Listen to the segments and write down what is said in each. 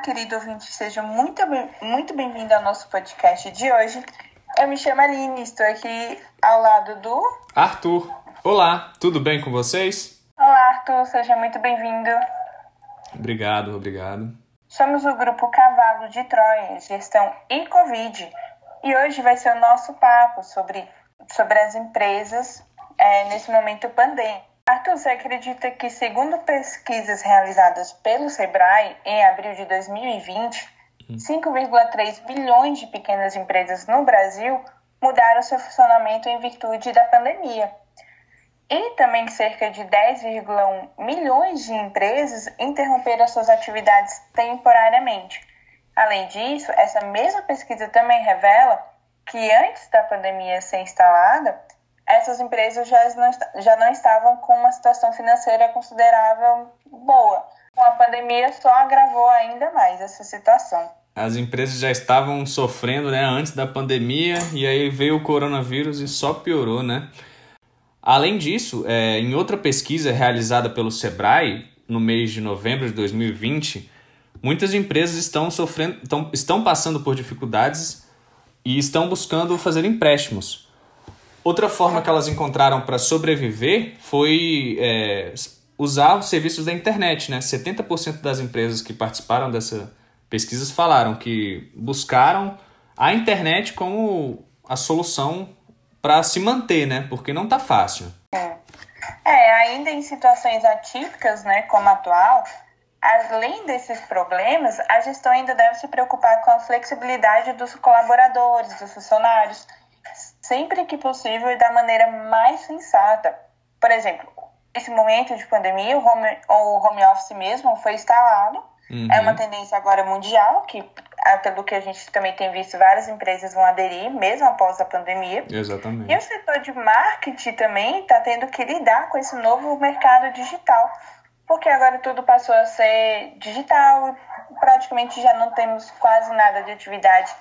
querido ouvinte, seja muito, muito bem-vindo ao nosso podcast de hoje. Eu me chamo Aline, estou aqui ao lado do. Arthur. Olá, tudo bem com vocês? Olá, Arthur, seja muito bem-vindo. Obrigado, obrigado. Somos o grupo Cavalo de Troia, Gestão e Covid. E hoje vai ser o nosso papo sobre, sobre as empresas é, nesse momento pandêmico. Arthur, você acredita que, segundo pesquisas realizadas pelo Sebrae em abril de 2020, 5,3 bilhões de pequenas empresas no Brasil mudaram seu funcionamento em virtude da pandemia. E também cerca de 10,1 milhões de empresas interromperam suas atividades temporariamente. Além disso, essa mesma pesquisa também revela que antes da pandemia ser instalada, essas empresas já não, já não estavam com uma situação financeira considerável boa. Com a pandemia só agravou ainda mais essa situação. As empresas já estavam sofrendo né, antes da pandemia e aí veio o coronavírus e só piorou, né? Além disso, é, em outra pesquisa realizada pelo Sebrae, no mês de novembro de 2020, muitas empresas estão sofrendo, estão, estão passando por dificuldades e estão buscando fazer empréstimos. Outra forma que elas encontraram para sobreviver foi é, usar os serviços da internet. Né? 70% das empresas que participaram dessa pesquisa falaram que buscaram a internet como a solução para se manter, né? Porque não está fácil. É. é, ainda em situações atípicas, né, como a atual, além desses problemas, a gestão ainda deve se preocupar com a flexibilidade dos colaboradores, dos funcionários, sempre que possível e da maneira mais sensata. Por exemplo, nesse momento de pandemia, o home, o home office mesmo foi instalado. Uhum. É uma tendência agora mundial, que pelo que a gente também tem visto, várias empresas vão aderir, mesmo após a pandemia. Exatamente. E o setor de marketing também está tendo que lidar com esse novo mercado digital, porque agora tudo passou a ser digital, praticamente já não temos quase nada de atividade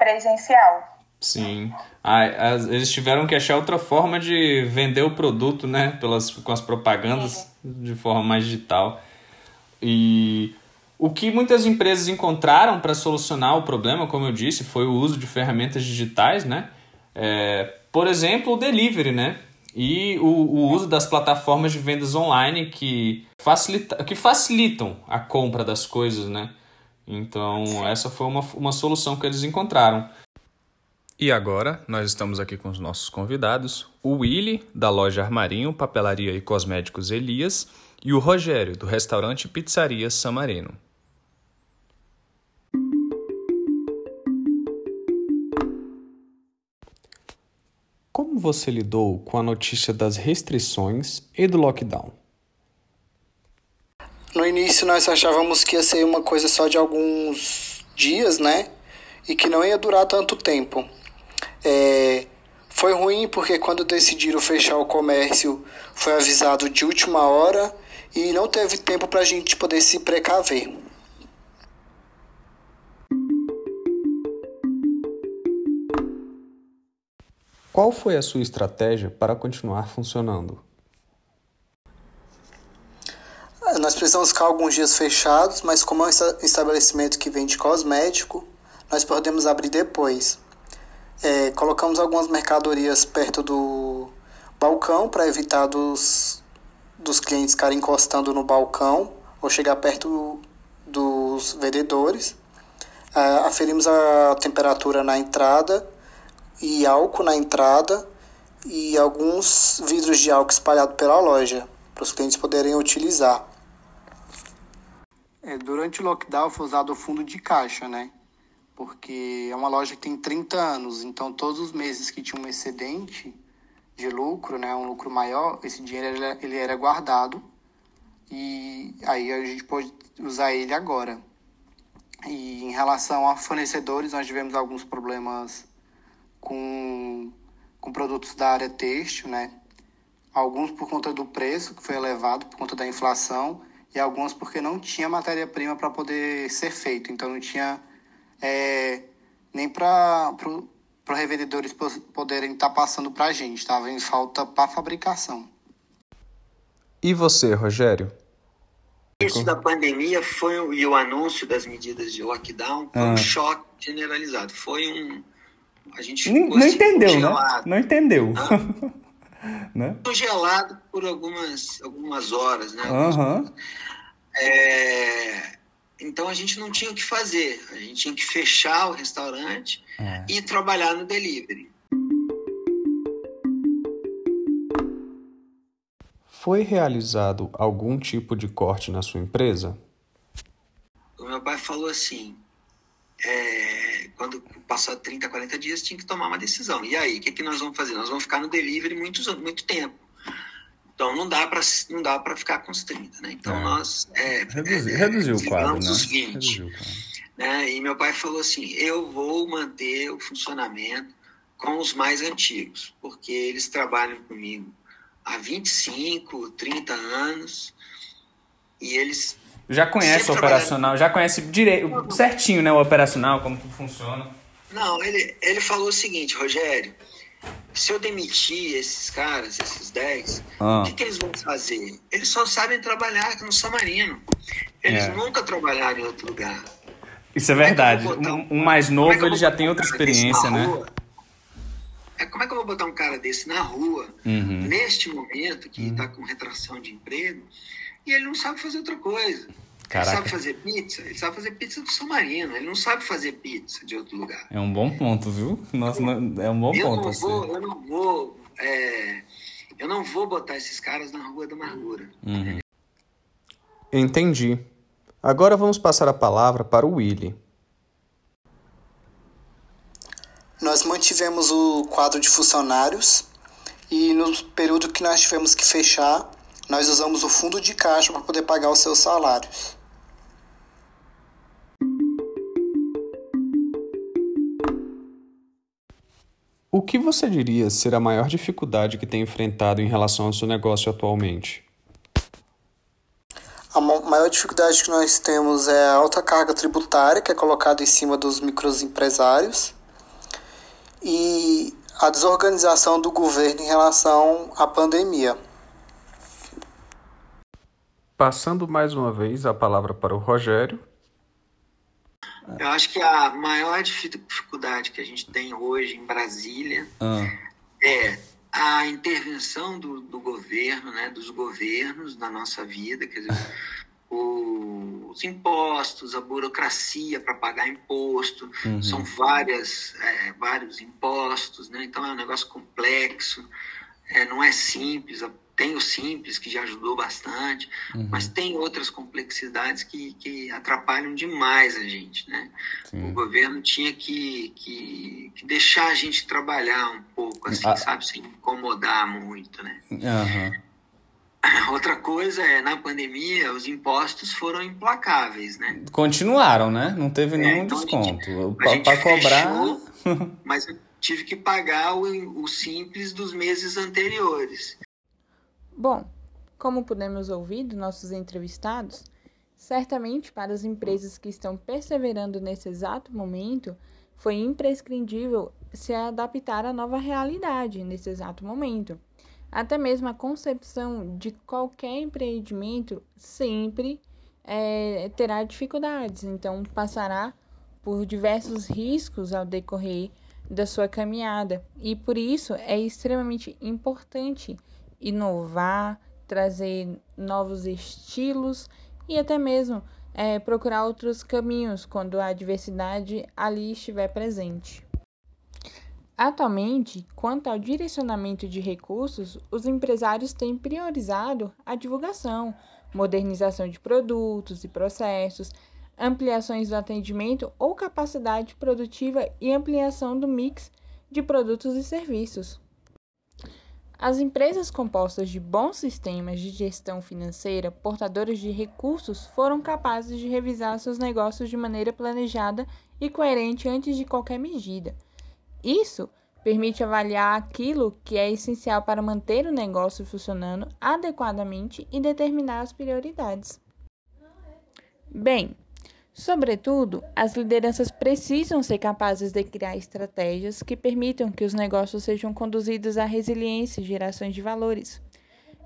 presencial. Sim. Ah, eles tiveram que achar outra forma de vender o produto, né? Pelas, com as propagandas Sim. de forma mais digital. E o que muitas empresas encontraram para solucionar o problema, como eu disse, foi o uso de ferramentas digitais, né? É, por exemplo, o delivery, né? E o, o uso das plataformas de vendas online que, facilita, que facilitam a compra das coisas, né? Então, essa foi uma, uma solução que eles encontraram. E agora nós estamos aqui com os nossos convidados, o Willy, da loja Armarinho, Papelaria e Cosméticos Elias, e o Rogério, do restaurante Pizzaria Samarino. Como você lidou com a notícia das restrições e do lockdown? No início nós achávamos que ia ser uma coisa só de alguns dias, né? E que não ia durar tanto tempo. É, foi ruim porque quando decidiram fechar o comércio foi avisado de última hora e não teve tempo para a gente poder se precaver. Qual foi a sua estratégia para continuar funcionando? Nós precisamos ficar alguns dias fechados, mas como é um estabelecimento que vende cosmético, nós podemos abrir depois. É, colocamos algumas mercadorias perto do balcão para evitar dos, dos clientes ficarem encostando no balcão ou chegar perto dos vendedores. É, aferimos a temperatura na entrada e álcool na entrada e alguns vidros de álcool espalhados pela loja para os clientes poderem utilizar. É, durante o lockdown foi usado o fundo de caixa, né? Porque é uma loja que tem 30 anos, então todos os meses que tinha um excedente de lucro, né, um lucro maior, esse dinheiro ele era guardado e aí a gente pode usar ele agora. E em relação a fornecedores, nós tivemos alguns problemas com, com produtos da área têxtil, né? Alguns por conta do preço, que foi elevado por conta da inflação, e alguns porque não tinha matéria-prima para poder ser feito. Então não tinha é, nem para pro, os revendedores poderem estar tá passando para a gente, estava em falta para fabricação. E você, Rogério? Isso da pandemia foi e o anúncio das medidas de lockdown foi ah. um choque generalizado. Foi um a gente não, não assim, entendeu, né? Não entendeu. né? Congelado por algumas algumas horas, né? Uhum. É, então a gente não tinha o que fazer. A gente tinha que fechar o restaurante é. e trabalhar no delivery. Foi realizado algum tipo de corte na sua empresa? O meu pai falou assim: é, quando passar 30, 40 dias, tinha que tomar uma decisão. E aí, o que, que nós vamos fazer? Nós vamos ficar no delivery muito, muito tempo. Então não dá para não dá para ficar com os 30, né? Então é. nós é, Reduzi, é, reduziu o quadro, né? os 20. Reduziu o quadro. Né? E meu pai falou assim: "Eu vou manter o funcionamento com os mais antigos, porque eles trabalham comigo há 25, 30 anos e eles já conhece o operacional, já conhece direito, certinho, né, o operacional, como que funciona. Não, ele, ele falou o seguinte, Rogério, se eu demitir esses caras, esses 10, ah. o que, que, eles vão fazer? Eles só sabem trabalhar no São Marino. Eles é. nunca trabalharam em outro lugar. Isso é verdade. É um, um, mais novo, é ele já tem outra experiência, né? Rua? É, como é que eu vou botar um cara desse na rua, uhum. neste momento, que está uhum. com retração de emprego, e ele não sabe fazer outra coisa? Caraca. Ele sabe fazer pizza? Ele sabe fazer pizza do São Marino. Ele não sabe fazer pizza de outro lugar. É um bom ponto, viu? Nossa, é um bom eu ponto. Não vou, assim. Eu não vou. É, eu não vou botar esses caras na rua da amargura. Uhum. Entendi. Agora vamos passar a palavra para o Willy. Nós mantivemos o quadro de funcionários e no período que nós tivemos que fechar, nós usamos o fundo de caixa para poder pagar os seus salários. O que você diria ser a maior dificuldade que tem enfrentado em relação ao seu negócio atualmente? A maior dificuldade que nós temos é a alta carga tributária que é colocada em cima dos microempresários e a desorganização do governo em relação à pandemia. Passando mais uma vez a palavra para o Rogério. Eu acho que a maior dificuldade que a gente tem hoje em Brasília ah. é a intervenção do, do, governo, né, dos governos na nossa vida, quer dizer, os impostos, a burocracia para pagar imposto, uhum. são várias, é, vários impostos, né? então é um negócio complexo, é, não é simples, tem o simples que já ajudou bastante, uhum. mas tem outras complexidades que, que atrapalham demais a gente. Né? O governo tinha que, que, que, deixar a gente trabalhar um pouco, assim, ah. sabe, sem incomodar muito. Né? Uhum. Outra coisa é, na pandemia, os impostos foram implacáveis, né? Continuaram, né? Não teve é, nenhum então desconto. Para cobrar. Fechou, mas eu tive que pagar o, o simples dos meses anteriores. Bom, como podemos ouvir dos nossos entrevistados, certamente para as empresas que estão perseverando nesse exato momento, foi imprescindível se adaptar à nova realidade nesse exato momento até mesmo a concepção de qualquer empreendimento sempre é, terá dificuldades, então passará por diversos riscos ao decorrer da sua caminhada. E por isso é extremamente importante inovar, trazer novos estilos e até mesmo é, procurar outros caminhos quando a diversidade ali estiver presente. Atualmente, quanto ao direcionamento de recursos, os empresários têm priorizado a divulgação, modernização de produtos e processos, ampliações do atendimento ou capacidade produtiva e ampliação do mix de produtos e serviços. As empresas compostas de bons sistemas de gestão financeira, portadoras de recursos, foram capazes de revisar seus negócios de maneira planejada e coerente antes de qualquer medida isso permite avaliar aquilo que é essencial para manter o negócio funcionando adequadamente e determinar as prioridades. Bem, sobretudo, as lideranças precisam ser capazes de criar estratégias que permitam que os negócios sejam conduzidos à resiliência e geração de valores.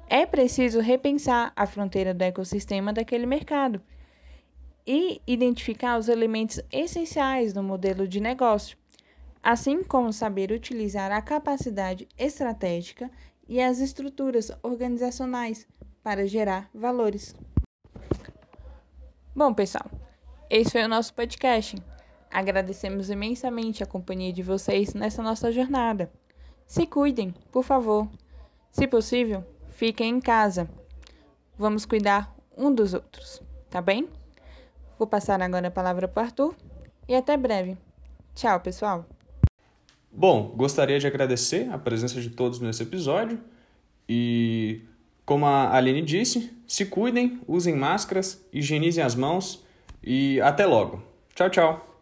é preciso repensar a fronteira do ecossistema daquele mercado e identificar os elementos essenciais do modelo de negócio, assim como saber utilizar a capacidade estratégica e as estruturas organizacionais para gerar valores. Bom, pessoal, esse foi o nosso podcast. Agradecemos imensamente a companhia de vocês nessa nossa jornada. Se cuidem, por favor. Se possível, fiquem em casa. Vamos cuidar um dos outros, tá bem? Vou passar agora a palavra para o Arthur e até breve. Tchau, pessoal. Bom, gostaria de agradecer a presença de todos nesse episódio e, como a Aline disse, se cuidem, usem máscaras, higienizem as mãos e até logo. Tchau, tchau.